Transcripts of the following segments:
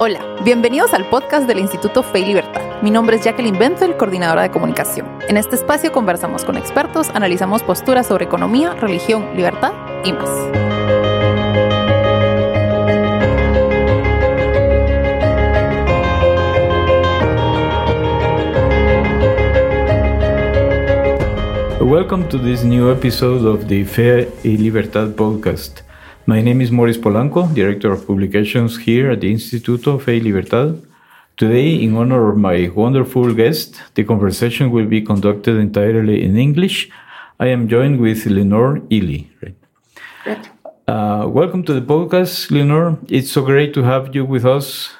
Hola, bienvenidos al podcast del Instituto Fe y Libertad. Mi nombre es Jacqueline Benzel, coordinadora de comunicación. En este espacio conversamos con expertos, analizamos posturas sobre economía, religión, libertad y más. Welcome to this new episode of the Fe y Libertad podcast. My name is Maurice Polanco, Director of Publications here at the Instituto Fe y Libertad. Today, in honor of my wonderful guest, the conversation will be conducted entirely in English. I am joined with Lenore Ealy. Right? Uh, welcome to the podcast, Lenore. It's so great to have you with us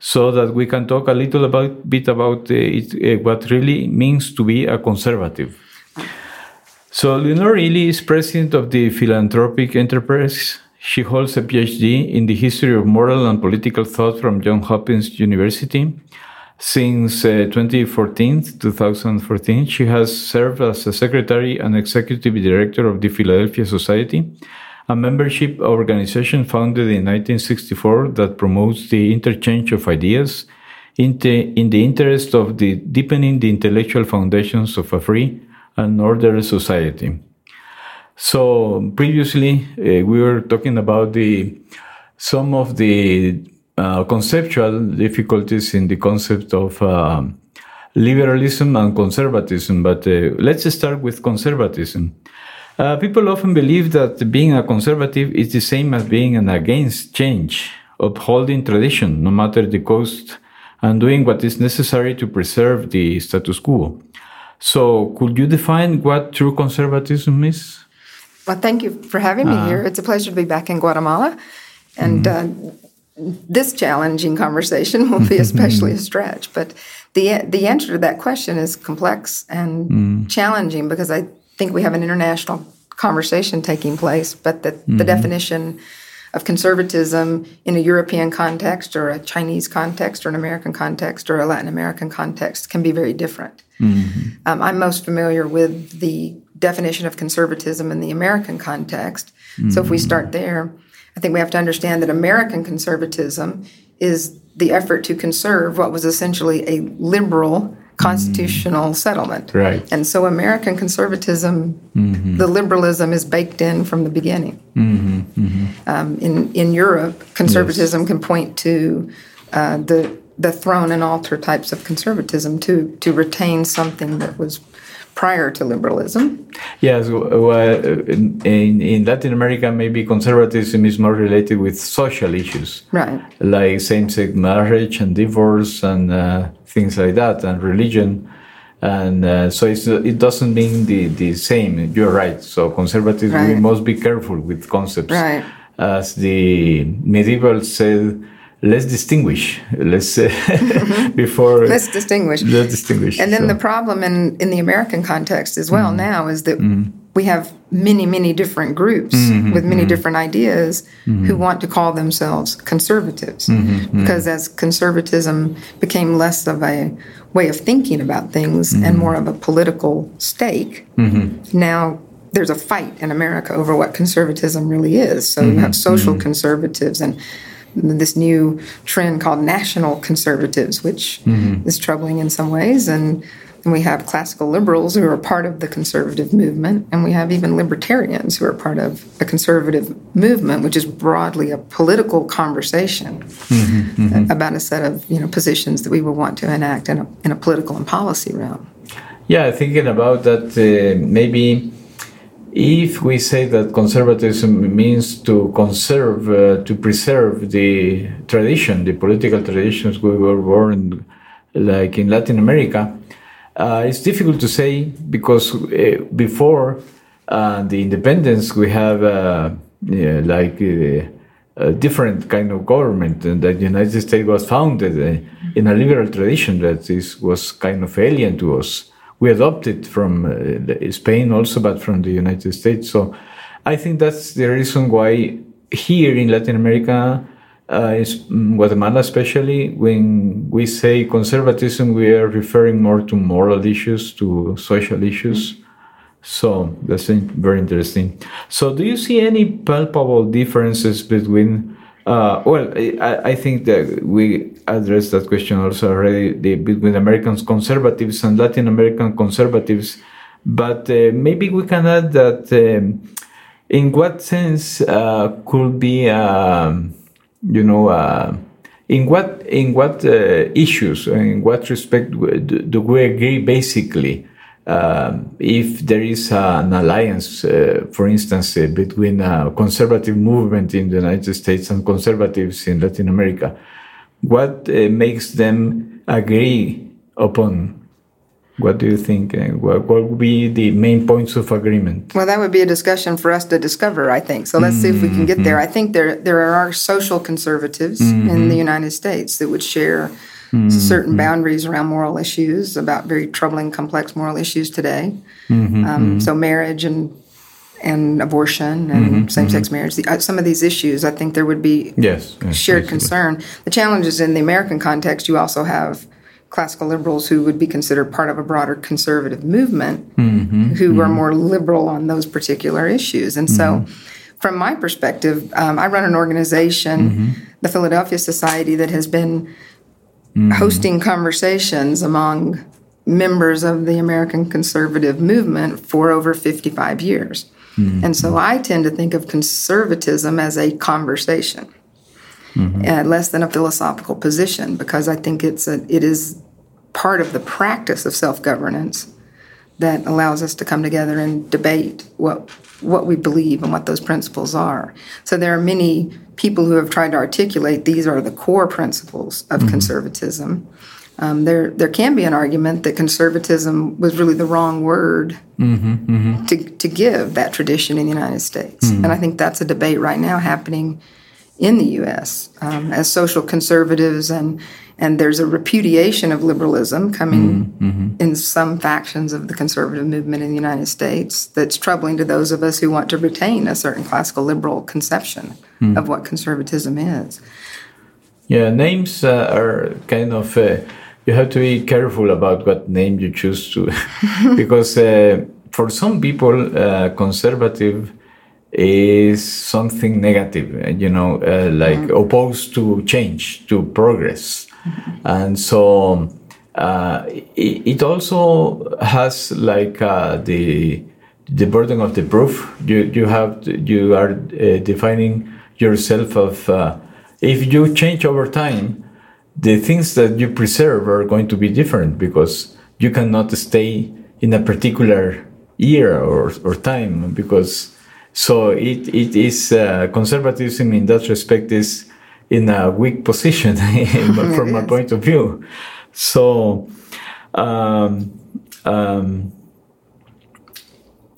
so that we can talk a little about, bit about uh, it, uh, what really means to be a conservative. So, Lenore Ealy is president of the philanthropic enterprise she holds a PhD in the history of moral and political thought from Johns Hopkins University. Since uh, 2014, 2014, she has served as a secretary and executive director of the Philadelphia Society, a membership organization founded in 1964 that promotes the interchange of ideas in the, in the interest of the deepening the intellectual foundations of a free and orderly society. So previously uh, we were talking about the some of the uh, conceptual difficulties in the concept of uh, liberalism and conservatism. But uh, let's start with conservatism. Uh, people often believe that being a conservative is the same as being an against change, upholding tradition, no matter the cost, and doing what is necessary to preserve the status quo. So, could you define what true conservatism is? Well, thank you for having me uh, here. It's a pleasure to be back in Guatemala. And mm-hmm. uh, this challenging conversation will be especially a stretch. But the, the answer to that question is complex and mm. challenging because I think we have an international conversation taking place, but the, mm-hmm. the definition of conservatism in a European context or a Chinese context or an American context or a Latin American context can be very different. Mm-hmm. Um, I'm most familiar with the definition of conservatism in the American context. Mm-hmm. So if we start there, I think we have to understand that American conservatism is the effort to conserve what was essentially a liberal constitutional mm. settlement. Right. And so American conservatism, mm-hmm. the liberalism is baked in from the beginning. Mm-hmm. Mm-hmm. Um, in in Europe, conservatism yes. can point to uh, the the throne and altar types of conservatism to to retain something that was prior to liberalism. Yes, well, in, in Latin America, maybe conservatism is more related with social issues, right? Like same-sex marriage and divorce and uh, things like that, and religion. And uh, so it doesn't mean the, the same. You're right. So conservatives, right. we must be careful with concepts. Right. As the medieval said, let's distinguish. Let's uh, mm-hmm. before let's distinguish. Let's distinguish. And then so. the problem in in the American context as well mm. now is that mm. we have many many different groups mm-hmm, with many different ideas who want to call themselves conservatives because as conservatism became less of a way of thinking about things and more of a political stake now there's a fight in America over what conservatism really is. So you have social conservatives and this new trend called national conservatives, which mm-hmm. is troubling in some ways. And, and we have classical liberals who are part of the conservative movement, and we have even libertarians who are part of a conservative movement, which is broadly a political conversation mm-hmm, mm-hmm. about a set of you know positions that we would want to enact in a, in a political and policy realm. Yeah, thinking about that, uh, maybe if we say that conservatism means to conserve, uh, to preserve the tradition, the political traditions we were born like in Latin America, uh, it's difficult to say because uh, before uh, the independence we have uh, yeah, like uh, a different kind of government, and the United States was founded in a liberal tradition that is was kind of alien to us we adopted from uh, Spain also, but from the United States. So I think that's the reason why here in Latin America, uh, in Guatemala especially, when we say conservatism, we are referring more to moral issues, to social issues. So that's very interesting. So, do you see any palpable differences between Uh, well, I, I, think that we addressed that question also already the, between American conservatives and Latin American conservatives. But uh, maybe we can add that um, in what sense uh, could be, um, you know, uh, in what in what uh, issues, in what respect do we agree basically? Um, if there is an alliance, uh, for instance, uh, between a conservative movement in the United States and conservatives in Latin America, what uh, makes them agree upon? What do you think? Uh, what, what, would be the main points of agreement? Well, that would be a discussion for us to discover, I think. So let's mm -hmm. see if we can get there. I think there there are social conservatives mm -hmm. in the United States that would share mm-hmm. certain boundaries around moral issues, about very troubling, complex moral issues today. Mm-hmm. Um, mm-hmm. so marriage and and abortion and mm-hmm. same-sex mm-hmm. marriage. The, uh, some of these issues, I think there would be yes, yes shared concern. The challenges in the American context, you also have classical liberals who would be considered part of a broader conservative movement mm-hmm. who are more liberal on those particular issues. And so, from my perspective, um, I run an organization, the Philadelphia Society, that has been mm-hmm. hosting conversations among members of the American conservative movement for over 55 years. Mm-hmm. And so I tend to think of conservatism as a conversation. Mm-hmm. Uh, less than a philosophical position because I think it's a, it is part of the practice of self governance that allows us to come together and debate what what we believe and what those principles are. So there are many people who have tried to articulate these are the core principles of mm-hmm. conservatism. Um, there, there can be an argument that conservatism was really the wrong word mm-hmm, mm-hmm. To, to give that tradition in the United States. Mm-hmm. And I think that's a debate right now happening in the U.S. Um, as social conservatives and and there's a repudiation of liberalism coming mm-hmm. mm-hmm. in some factions of the conservative movement in the United States that's troubling to those of us who want to retain a certain classical liberal conception mm. of what conservatism is. Yeah, names uh, are kind of. Uh, you have to be careful about what name you choose to, because uh, for some people, uh, conservative is something negative, you know, uh, like mm-hmm. opposed to change, to progress. And so uh, it, it, also has like uh, the the burden of the proof. You you have to, you are uh, defining yourself of uh, if you change over time, the things that you preserve are going to be different because you cannot stay in a particular year or, or time because so it, it is uh, conservatism in that respect is in a weak position from my point of view. So, um, um,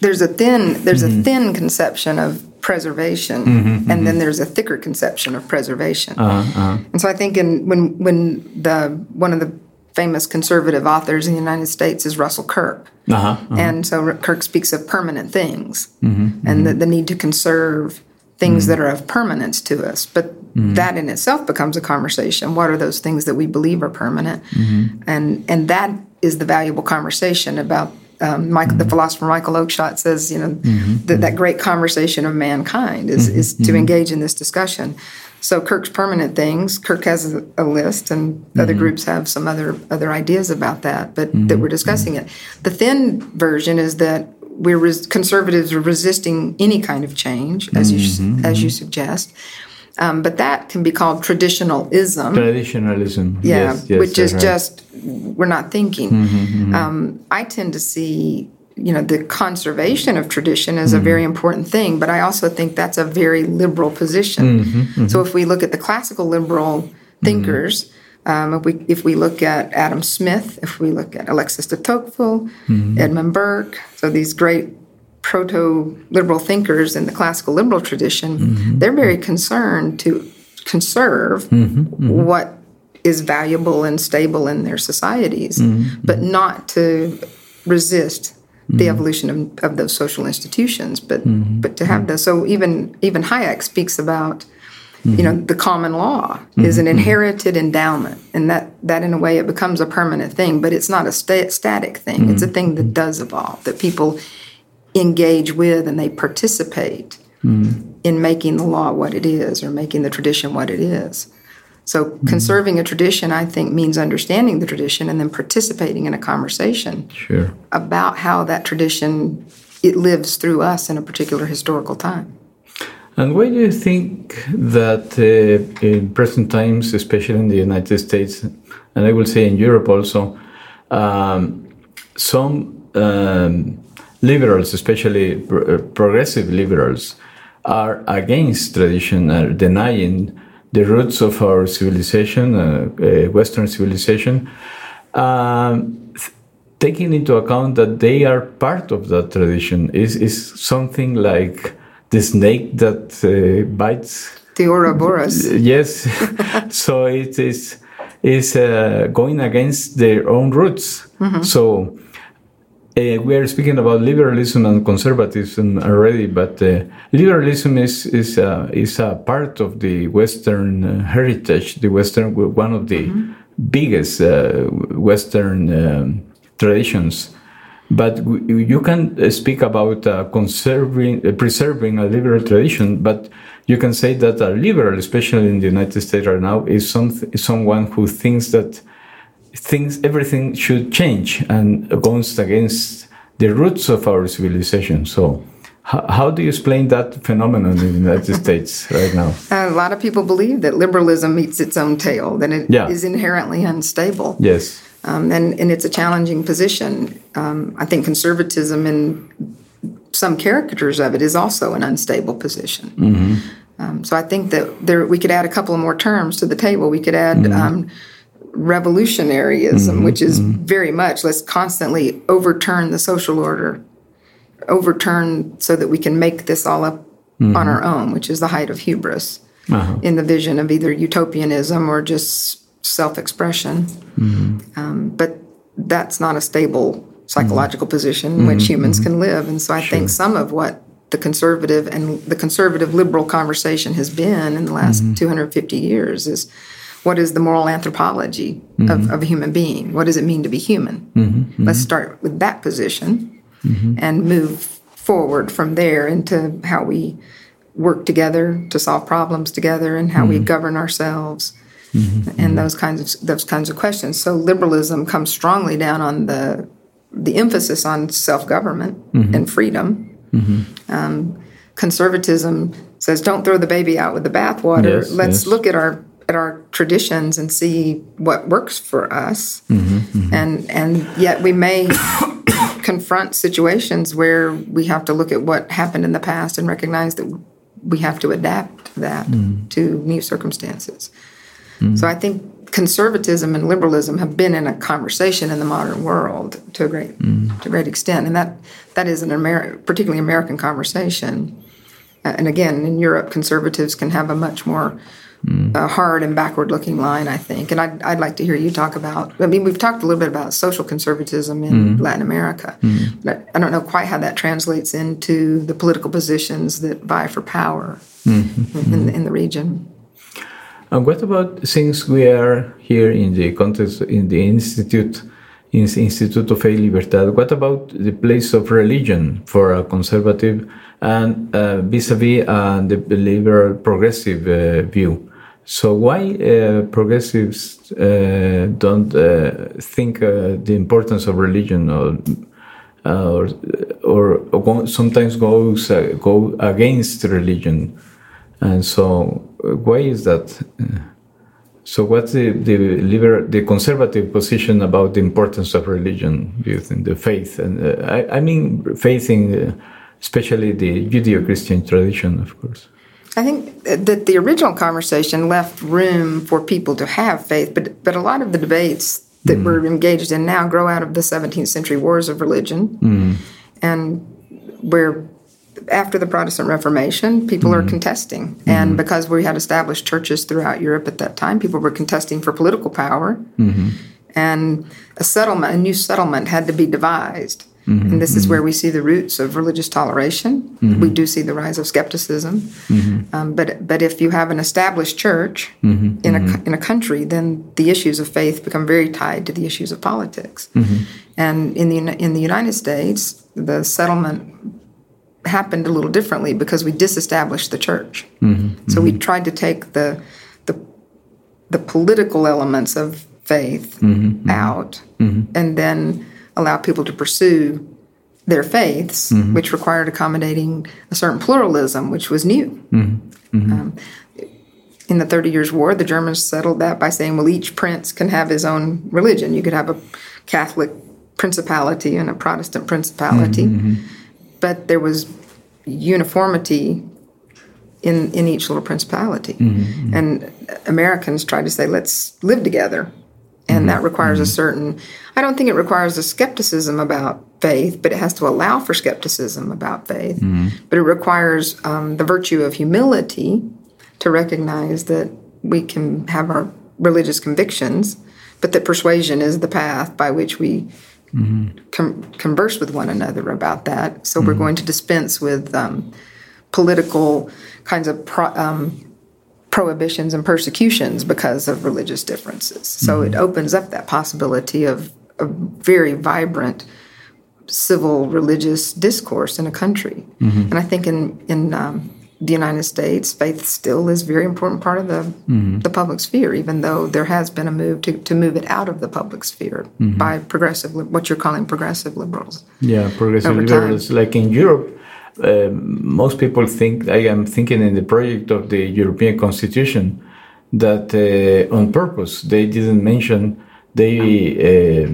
there's a thin there's mm-hmm. a thin conception of preservation, mm-hmm, and mm-hmm. then there's a thicker conception of preservation. Uh-huh, uh-huh. And so I think in when when the one of the famous conservative authors in the United States is Russell Kirk. Uh-huh, uh-huh. and so Kirk speaks of permanent things mm-hmm, and the, mm-hmm. the, need to conserve things mm-hmm. that are of permanence to us. But mm-hmm. that in itself becomes a conversation. What are those things that we believe are permanent? Mm-hmm. And and that is the valuable conversation about. Um, Michael, the mm-hmm. philosopher Michael Oakeshott says, you know, that that great conversation of mankind is is to engage in this discussion. So Kirk's permanent things. Kirk has a, a list, and mm-hmm. other groups have some other other ideas about that, but mm-hmm. that we're discussing mm-hmm. it. The thin version is that we're res- conservatives are resisting any kind of change, as mm-hmm, you as you mm-hmm. suggest. Um, but that can be called traditionalism. Traditionalism, yeah, yes, yes, which is right. just we're not thinking. Mm-hmm, mm-hmm. Um, I tend to see, you know, the conservation of tradition is mm-hmm. a very important thing, but I also think that's a very liberal position. Mm-hmm, so if we look at the classical liberal thinkers um, if, we, if we look at Adam Smith, if we look at Alexis de Tocqueville, mm-hmm. Edmund Burke, so these great proto liberal thinkers in the classical liberal tradition, mm-hmm. they're very concerned to conserve mm-hmm. mm-hmm. what is valuable and stable in their societies, mm-hmm. but not to resist the mm-hmm. evolution of, of, those social institutions, but but to have those. So even even Hayek speaks about Mm-hmm. You know, the common law mm-hmm. is an inherited endowment, and that that in a way it becomes a permanent thing, but it's not a sta- static thing. Mm-hmm. It's a thing that does evolve, that people engage with and they participate in making the law what it is or making the tradition what it is. So, conserving a tradition, I think, means understanding the tradition and then participating in a conversation Sure. about how that tradition it lives through us in a particular historical time. And why do you think that uh, in present times, especially in the United States, and I will say in Europe also, um, some um, liberals, especially pr- uh, progressive liberals, are against tradition, are denying the roots of our civilization, uh, uh, Western civilization, um, th- taking into account that they are part of that tradition is, is something like the snake that uh, bites. The Ouroboros. yes. So it is is uh, going against their own roots. So uh, we are speaking about liberalism and conservatism already but uh, liberalism is is uh, is a part of the western uh, heritage the western one of the biggest uh, western um, traditions. But w- you can uh, speak about uh, conserving, uh, preserving a liberal tradition, but you can say that a liberal, especially in the United States right now, is some, is someone who thinks that thinks everything should change and goes against the roots of our civilization. So, how, how do you explain that phenomenon in the United States right now? A lot of people believe that liberalism eats its own tail, that it is Yeah. inherently unstable. Yes. Um, and, and it's a challenging position. Um, I think conservatism in some caricatures of it is also an unstable position. Um, so I think that there we could add a couple of more terms to the table. We could add um, revolutionaryism, mm-hmm, which is mm-hmm. very much let's constantly overturn the social order, overturn so that we can make this all up on mm-hmm. our own, which is the height of hubris Uh-huh. in the vision of either utopianism or just self-expression. Um, but that's not a stable psychological position in which humans can live. And so I think some of what the conservative and the conservative liberal conversation has been in the last 250 years is what is the moral anthropology of, mm-hmm. of a human being? What does it mean to be human? Mm-hmm. Mm-hmm. Let's start with that position and move forward from there into how we work together to solve problems together and how we govern ourselves and those kinds of those kinds of questions. So liberalism comes strongly down on the the emphasis on self government and freedom. Um, conservatism says, "Don't throw the baby out with the bathwater. Yes, Let's yes. look at our at our traditions and see what works for us." Mm-hmm, mm-hmm. And and yet we may confront situations where we have to look at what happened in the past and recognize that we have to adapt that mm. to new circumstances. Mm. So I think conservatism and liberalism have been in a conversation in the modern world to a great mm. to a great extent, and that that is an Ameri- particularly American conversation. Uh, and again, in Europe, conservatives can have a much more uh, hard and backward-looking line, I think. And I'd, I'd like to hear you talk about. I mean, we've talked a little bit about social conservatism in mm-hmm. Latin America, mm-hmm. but I don't know quite how that translates into the political positions that vie for power mm-hmm. in, in the region. And what about since we are here in the context in the institute, in the Instituto Fe y Libertad? What about the place of religion for a conservative and uh, vis-a-vis uh, the liberal progressive uh, view? So why uh, progressives don't think the importance of religion or or, or, or sometimes goes go against religion, and so why is that? So what's the the liberal, the conservative position about the importance of religion? Do you think the faith and uh, I, I mean faith in uh, especially the Judeo-Christian tradition, of course. I think that the original conversation left room for people to have faith, but but a lot of the debates that we're engaged in now grow out of the 17th century wars of religion, and where after the Protestant Reformation, people are mm-hmm. contesting, and mm-hmm. because we had established churches throughout Europe at that time, people were contesting for political power, mm-hmm. and a settlement, a new settlement, had to be devised. And this is where we see the roots of religious toleration. We do see the rise of skepticism. Um, but but if you have an established church in a in a country, then the issues of faith become very tied to the issues of politics. And in the in the United States, the settlement happened a little differently because we disestablished the church. Mm-hmm. So we tried to take the the the political elements of faith mm-hmm. out and then allow people to pursue their faiths, which required accommodating a certain pluralism, which was new. Um, in the Thirty Years' War, the Germans settled that by saying, well, each prince can have his own religion. You could have a Catholic principality and a Protestant principality, mm-hmm. But there was uniformity in in each little principality. Mm-hmm. And Americans tried to say, let's live together, and mm-hmm. that requires a mm-hmm. certain. I don't think it requires a skepticism about faith, but it has to allow for skepticism about faith. Mm-hmm. But it requires um, the virtue of humility to recognize that we can have our religious convictions, but that persuasion is the path by which we mm-hmm. com- converse with one another about that. So mm-hmm. we're going to dispense with um, political kinds of pro- um, prohibitions and persecutions because of religious differences. So mm-hmm. it opens up that possibility of a very vibrant civil religious discourse in a country. Mm-hmm. And I think in in um, the United States, faith still is a very important part of the mm-hmm. the public sphere, even though there has been a move to, to move it out of the public sphere mm-hmm. by progressive, what you're calling progressive liberals. Yeah, progressive liberals. Like in Europe, uh, most people think I am thinking in the project of the European Constitution that uh, on purpose they didn't mention they. Uh,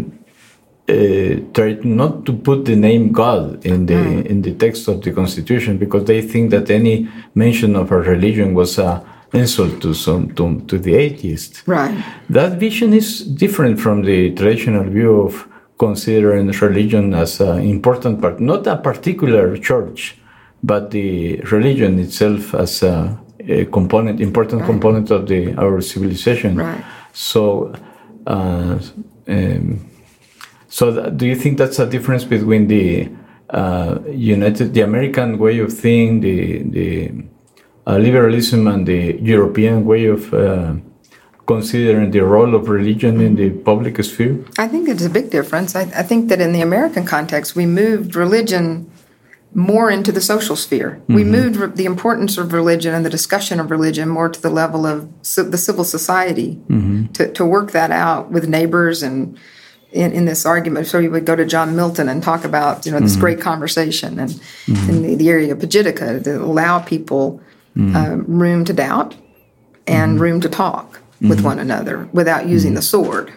uh, tried not to put the name God in the mm. in the text of the Constitution because they think that any mention of a religion was a insult to some to, to the atheist. Right. That vision is different from the traditional view of considering religion as an important part, not a particular church, but the religion itself as a, a component, important right. component of the our civilization. Right. So. Uh, um, so, do you think that's a difference between the uh, United, the American way of thinking, the the uh, liberalism, and the European way of uh, considering the role of religion in the public sphere? I think it's a big difference. I, I think that in the American context, we moved religion more into the social sphere. Mm-hmm. We moved re- the importance of religion and the discussion of religion more to the level of the civil society mm-hmm. to, to work that out with neighbors and in, in this argument. So you would go to John Milton and talk about you know this mm-hmm. great conversation and mm-hmm. in the, the, Areopagitica to allow people mm-hmm. uh, room to doubt and mm-hmm. room to talk with mm-hmm. one another without using mm-hmm. the sword.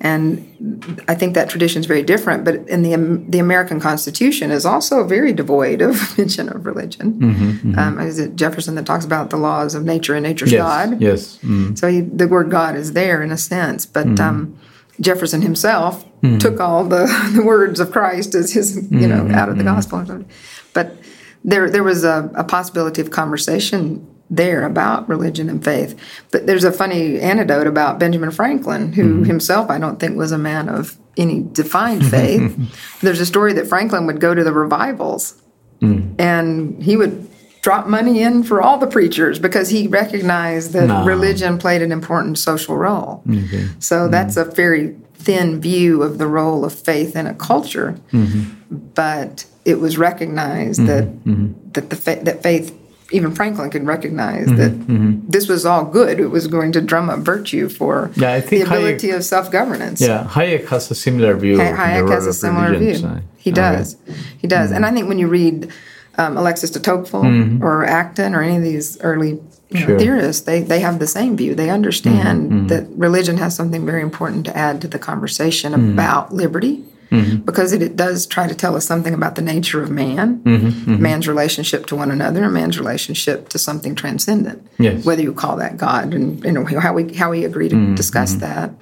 And I think that tradition is very different. But in the the American Constitution is also very devoid of mention of religion. Um, is it Jefferson that talks about the laws of nature and nature's yes, God? Yes. So he, the word God is there in a sense, but. Um, Jefferson himself mm-hmm. took all the, the words of Christ as his, you know, mm-hmm. out of the gospel. But there, there was a, a, possibility of conversation there about religion and faith. But there's a funny anecdote about Benjamin Franklin, who mm-hmm. himself I don't think was a man of any defined faith. there's a story that Franklin would go to the revivals mm. and he would drop money in for all the preachers because he recognized that no. religion played an important social role. Mm-hmm. So mm-hmm. that's a very thin view of the role of faith in a culture, mm-hmm. but it was recognized mm-hmm. that mm-hmm. that the fa- that faith. Even Franklin could recognize that mm-hmm. this was all good. It was going to drum up virtue for yeah, I think the ability Hayek, of self governance. Yeah, Hayek has a similar view. Hayek has a similar view. So. He does. He does. And I think when you read um, Alexis de Tocqueville mm-hmm. or Acton or any of these early know, theorists, they, they have the same view. They understand mm-hmm. that religion has something very important to add to the conversation mm-hmm. about liberty. Mm-hmm. Because it, it, does try to tell us something about the nature of man, mm-hmm. Mm-hmm. man's relationship to one another, and man's relationship to something transcendent. Yes. Whether you call that God, and you know how we how we agree to discuss that.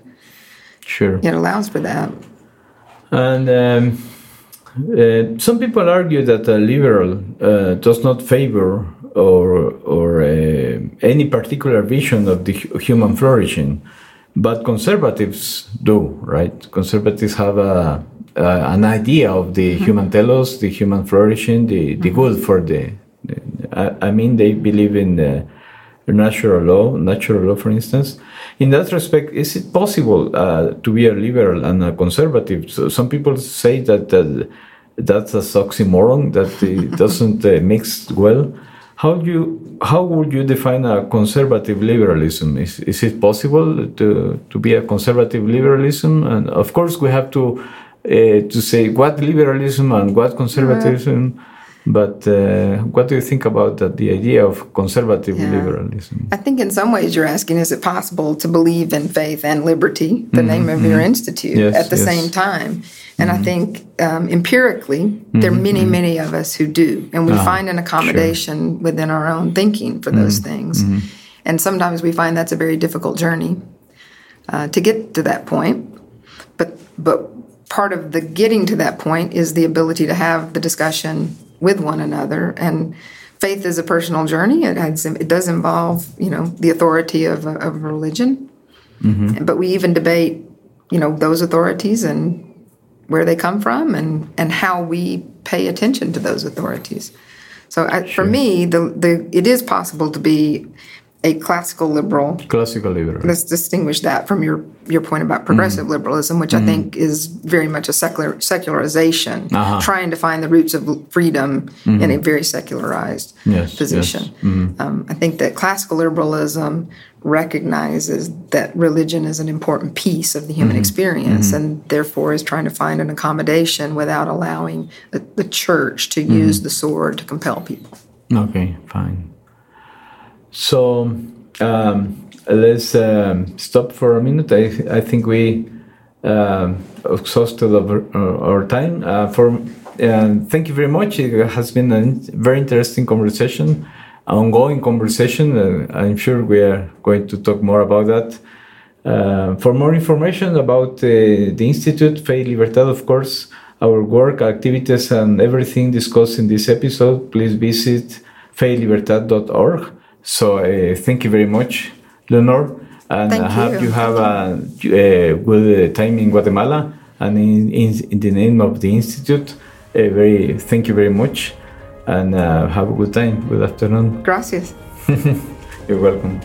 Sure, it allows for that. And um, uh, some people argue that a liberal uh, does not favor or, or uh, any particular vision of the human flourishing, but conservatives do, right? Conservatives have a, an idea of the mm-hmm. human telos, the human flourishing, the, the mm-hmm. good for the. the I, I, mean, they believe in the natural law, natural law, for instance. In that respect, is it possible uh, to be a liberal and a conservative? So some people say that that that's a oxymoron that it doesn't uh, mix well. How you how would you define a conservative liberalism? Is is it possible to to be a conservative liberalism? And of course, we have to uh, to say what liberalism and what conservatism. But uh, what do you think about that, the idea of conservative yeah. liberalism? I think in some ways you're asking is it possible to believe in faith and liberty, the mm-hmm, name of mm-hmm. your institute, yes, at the yes. same time? And mm-hmm. I think um, empirically, there are many, mm-hmm, many of us who do. And we ah, find an accommodation sure. within our own thinking for those mm-hmm, things. Mm-hmm. And sometimes we find that's a very difficult journey uh, to get to that point. But, but part of the getting to that point is the ability to have the discussion with one another. And faith is a personal journey. It has, it does involve you know the authority of a, of religion, mm-hmm. but we even debate you know those authorities and where they come from and and how we pay attention to those authorities. So I, sure. for me, the the it is possible to be a classical liberal. Classical liberal. Let's distinguish that from your your point about progressive mm. liberalism, which mm. I mm-hmm. think is very much a secular secularization, uh-huh. trying to find the roots of freedom mm-hmm. in a very secularized yes, position. Yes. Mm-hmm. Um, I think that classical liberalism recognizes that religion is an important piece of the human mm-hmm. experience, mm-hmm. and therefore is trying to find an accommodation without allowing the, the church to mm-hmm. use the sword to compel people. Okay, fine. So um, let's um, stop for a minute. I, I think we uh, exhausted our, our time. Uh, for thank you very much. It has been a very interesting conversation, ongoing conversation. Uh, I'm sure we are going to talk more about that. Uh, for more information about uh, the Institute Fe Libertad, of course, our work, activities, and everything discussed in this episode, please visit felibertad.org. So uh, thank you very much, Leonor. And thank I hope you, you have a, a, good time in Guatemala. And in, in, in the name of the Institute, uh, very thank you very much. And uh, have a good time. Good afternoon. Gracias. You're welcome.